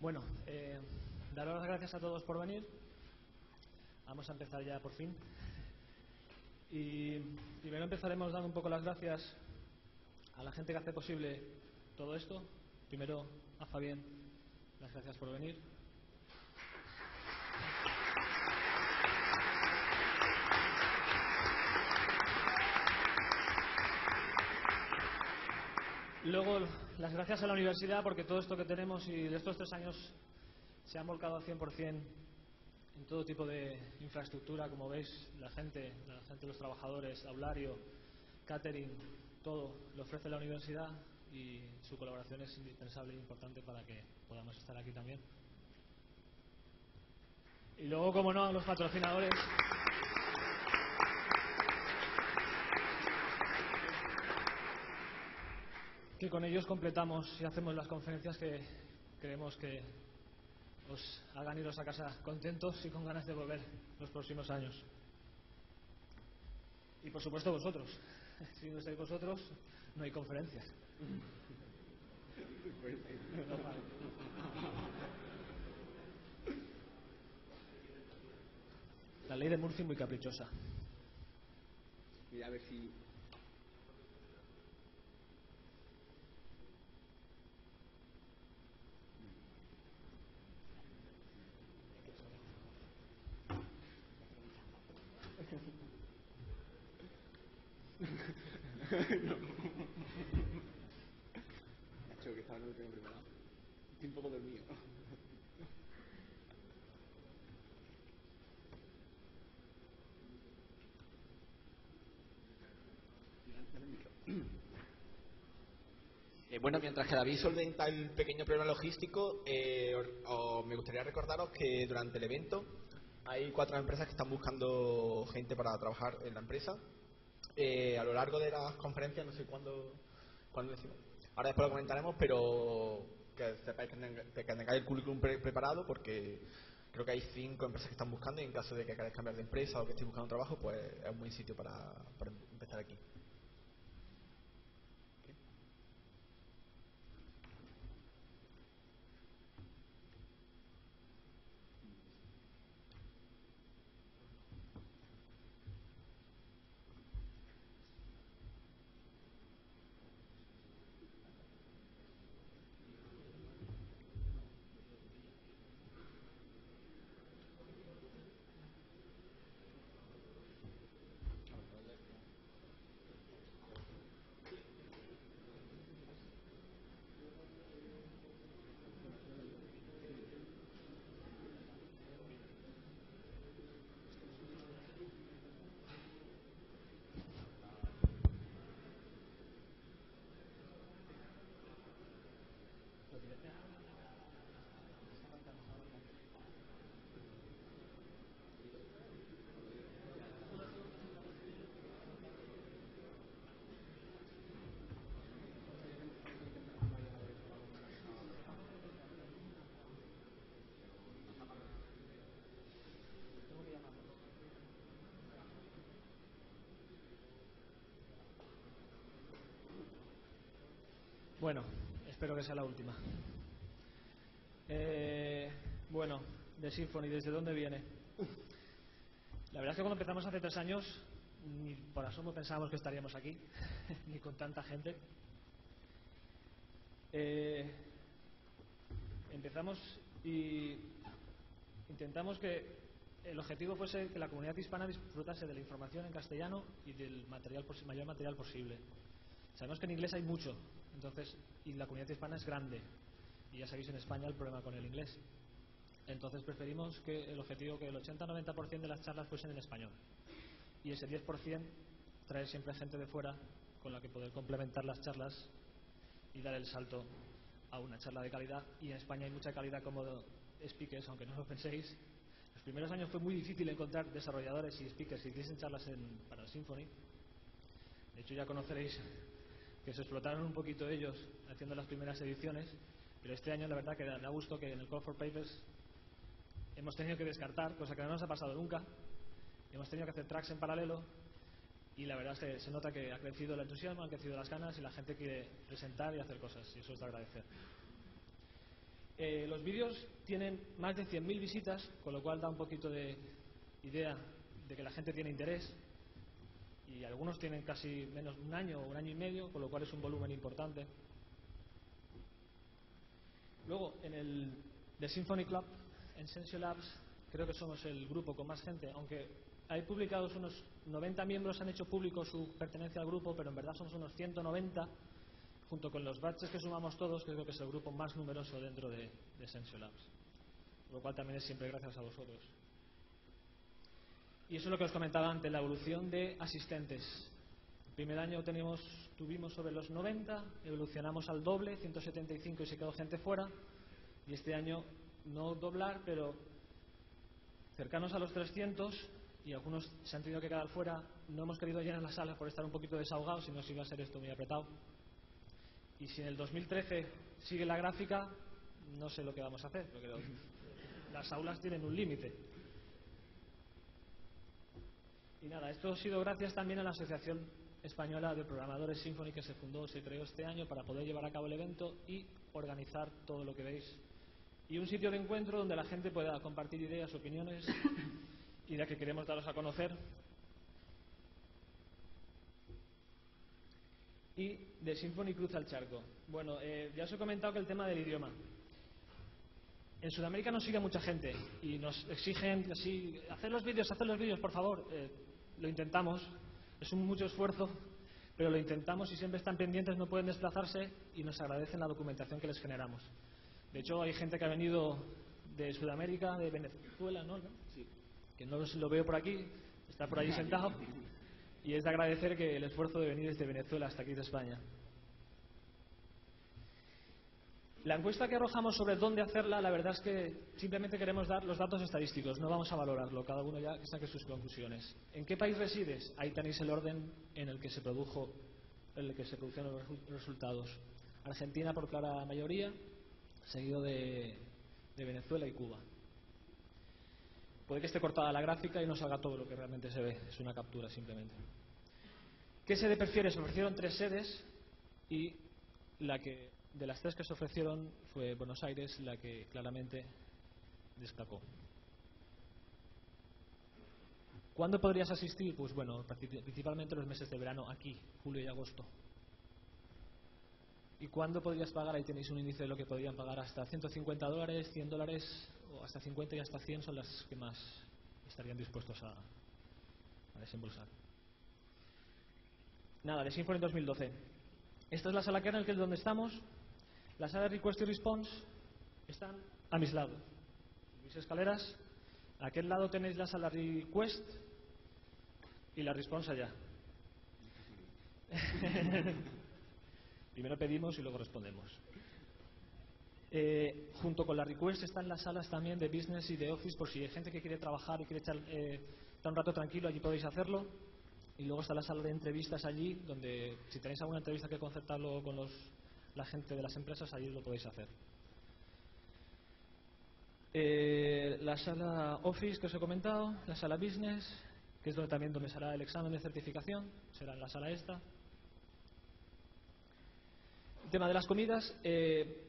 Bueno, eh, daros las gracias a todos por venir. Vamos a empezar ya por fin. Y primero empezaremos dando un poco las gracias a la gente que hace posible todo esto. Primero a Fabián, las gracias por venir. Luego, las gracias a la universidad porque todo esto que tenemos y de estos tres años se han volcado al 100% en todo tipo de infraestructura, como veis, la gente, la gente, los trabajadores, aulario, catering, todo lo ofrece la universidad y su colaboración es indispensable e importante para que podamos estar aquí también. Y luego, como no, los patrocinadores. Que con ellos completamos y hacemos las conferencias que creemos que os hagan iros a casa contentos y con ganas de volver los próximos años. Y por supuesto vosotros. Si no estáis vosotros, no hay conferencias. La ley de Murphy muy caprichosa. Mira a ver si no. Nacho, que estaba no lo tengo preparado. Estoy un poco dormido. Eh, bueno, mientras que David solventa el pequeño problema logístico, eh, os- me gustaría recordaros que durante el evento hay cuatro empresas que están buscando gente para trabajar en la empresa. Eh, a lo largo de las conferencias, no sé cuándo, cuándo decimos. Ahora después lo comentaremos, pero que sepáis que tengáis el currículum pre- preparado porque creo que hay cinco empresas que están buscando y en caso de que queráis cambiar de empresa o que estéis buscando trabajo, pues es un buen sitio para, para empezar aquí. Bueno, espero que sea la última. Eh, bueno, de Symphony, ¿desde dónde viene? La verdad es que cuando empezamos hace tres años, ni por asomo pensábamos que estaríamos aquí, ni con tanta gente. Eh, empezamos y intentamos que el objetivo fuese que la comunidad hispana disfrutase de la información en castellano y del material mayor material posible. Sabemos que en inglés hay mucho, entonces y la comunidad hispana es grande y ya sabéis en España el problema con el inglés. Entonces preferimos que el objetivo que el 80-90% de las charlas fuesen en español y ese 10% traer siempre gente de fuera con la que poder complementar las charlas y dar el salto a una charla de calidad y en España hay mucha calidad como speakers, aunque no lo penséis. Los primeros años fue muy difícil encontrar desarrolladores y speakers que hiciesen charlas en, para Symfony. De hecho ya conoceréis que se explotaron un poquito ellos haciendo las primeras ediciones, pero este año la verdad que da gusto que en el Call for Papers hemos tenido que descartar, cosa que no nos ha pasado nunca. Hemos tenido que hacer tracks en paralelo y la verdad es que se nota que ha crecido el entusiasmo, han crecido las ganas y la gente quiere presentar y hacer cosas y eso es de agradecer. Eh, los vídeos tienen más de 100.000 visitas, con lo cual da un poquito de idea de que la gente tiene interés. Y algunos tienen casi menos de un año o un año y medio, con lo cual es un volumen importante. Luego, en el The Symphony Club, en Sensio Labs, creo que somos el grupo con más gente, aunque hay publicados unos 90 miembros, han hecho público su pertenencia al grupo, pero en verdad somos unos 190, junto con los batches que sumamos todos, creo que es el grupo más numeroso dentro de, de Sensio Labs. Lo cual también es siempre gracias a vosotros. Y eso es lo que os comentaba antes, la evolución de asistentes. El primer año tenemos, tuvimos sobre los 90, evolucionamos al doble, 175 y se quedó gente fuera. Y este año no doblar, pero cercanos a los 300 y algunos se han tenido que quedar fuera. No hemos querido llenar las salas por estar un poquito desahogados, si no iba a ser esto muy apretado. Y si en el 2013 sigue la gráfica, no sé lo que vamos a hacer, porque las aulas tienen un límite. Y nada, esto ha sido gracias también a la Asociación Española de Programadores Symfony que se fundó, se creó este año para poder llevar a cabo el evento y organizar todo lo que veis. Y un sitio de encuentro donde la gente pueda compartir ideas, opiniones y la que queremos daros a conocer. Y de Symfony cruza el charco. Bueno, eh, ya os he comentado que el tema del idioma. En Sudamérica nos sigue mucha gente y nos exigen así, hacer los vídeos, hacer los vídeos, por favor. Eh, lo intentamos, es un mucho esfuerzo, pero lo intentamos y siempre están pendientes, no pueden desplazarse y nos agradecen la documentación que les generamos. De hecho, hay gente que ha venido de Sudamérica, de Venezuela, ¿no? Sí. Que no lo veo por aquí, está por allí sentado. Y es de agradecer que el esfuerzo de venir desde Venezuela hasta aquí de España. La encuesta que arrojamos sobre dónde hacerla, la verdad es que simplemente queremos dar los datos estadísticos, no vamos a valorarlo, cada uno ya saque sus conclusiones. ¿En qué país resides? Ahí tenéis el orden en el que se produjo, en el que se produjeron los resultados. Argentina por clara mayoría, seguido de, Venezuela y Cuba. Puede que esté cortada la gráfica y no salga todo lo que realmente se ve, es una captura simplemente. ¿Qué sede prefieres? Se ofrecieron tres sedes y la que de las tres que se ofrecieron fue Buenos Aires la que claramente destacó. ¿Cuándo podrías asistir? Pues bueno, principalmente los meses de verano aquí, julio y agosto. ¿Y cuándo podrías pagar? Ahí tenéis un índice de lo que podrían pagar hasta 150 dólares, 100 dólares, o hasta 50 y hasta 100 son las que más estarían dispuestos a, a desembolsar. Nada, de Symfony 2012. Esta es la sala que es donde estamos. La sala de Request y Response están a mis lados. Mis escaleras. A aquel lado tenéis la sala Request y la Response allá. Primero pedimos y luego respondemos. Eh, junto con la request están las salas también de business y de office por si hay gente que quiere trabajar y quiere echar, eh, un rato tranquilo, allí podéis hacerlo. Y luego está la sala de entrevistas allí, donde si tenéis alguna entrevista que concertarlo con los, la gente de las empresas, allí lo podéis hacer. Eh, la sala Office que os he comentado, la sala Business, que es donde también donde será el examen de certificación, será en la sala esta. El tema de las comidas, eh,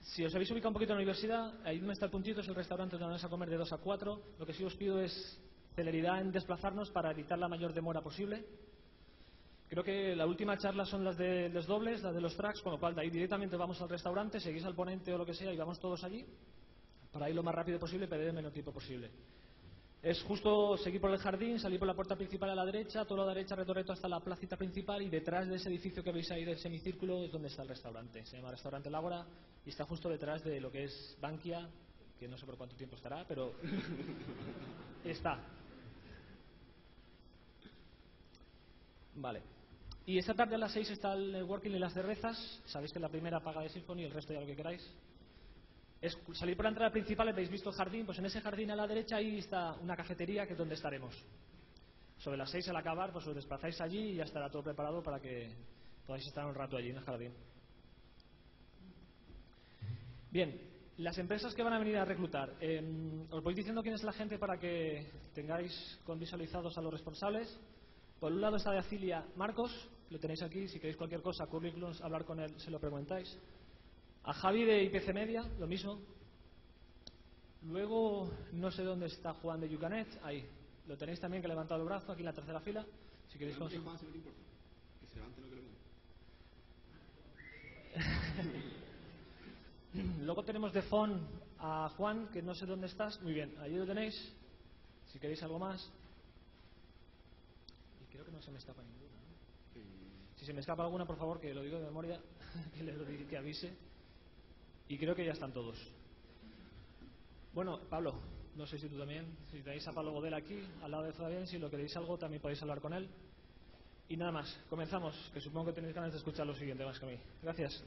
si os habéis ubicado un poquito en la universidad, ahí donde está el puntito es el restaurante donde vais a comer de 2 a 4. Lo que sí os pido es celeridad en desplazarnos para evitar la mayor demora posible. Creo que la última charla son las de los dobles, las de los tracks, con lo cual de ahí directamente vamos al restaurante, seguís al ponente o lo que sea y vamos todos allí para ir lo más rápido posible y perder el menor tiempo posible. Es justo seguir por el jardín, salir por la puerta principal a la derecha, todo a la derecha, retorreto hasta la placita principal y detrás de ese edificio que veis ahí del semicírculo es donde está el restaurante. Se llama Restaurante Lágora y está justo detrás de lo que es Bankia, que no sé por cuánto tiempo estará, pero está. Vale. Y esta tarde a las 6 está el networking y las cervezas. Sabéis que la primera paga de Symphony, el resto ya lo que queráis. Es salir por la entrada principal, habéis visto el jardín, pues en ese jardín a la derecha ahí está una cafetería que es donde estaremos. Sobre las 6 al acabar, pues os desplazáis allí y ya estará todo preparado para que podáis estar un rato allí en el jardín. Bien, las empresas que van a venir a reclutar. Eh, os voy diciendo quién es la gente para que tengáis con visualizados a los responsables. Por un lado está de Acilia Marcos, lo tenéis aquí, si queréis cualquier cosa, currículums, hablar con él, se lo preguntáis. A Javi de IPC Media, lo mismo. Luego, no sé dónde está Juan de Yucanet. Ahí. Lo tenéis también que ha levantado el brazo, aquí en la tercera fila. Si queréis consu- Juan, si no te importa. Que se levante lo que le. Luego tenemos de phone a Juan, que no sé dónde estás. Muy bien, allí lo tenéis. Si queréis algo más. No se me escapa ninguna. ¿no? Si se me escapa alguna, por favor, que lo digo de memoria, que le que avise. Y creo que ya están todos. Bueno, Pablo, no sé si tú también. Si tenéis a Pablo Godel aquí, al lado de Fabián, si lo queréis algo, también podéis hablar con él. Y nada más, comenzamos, que supongo que tenéis ganas de escuchar lo siguiente más que a mí. Gracias.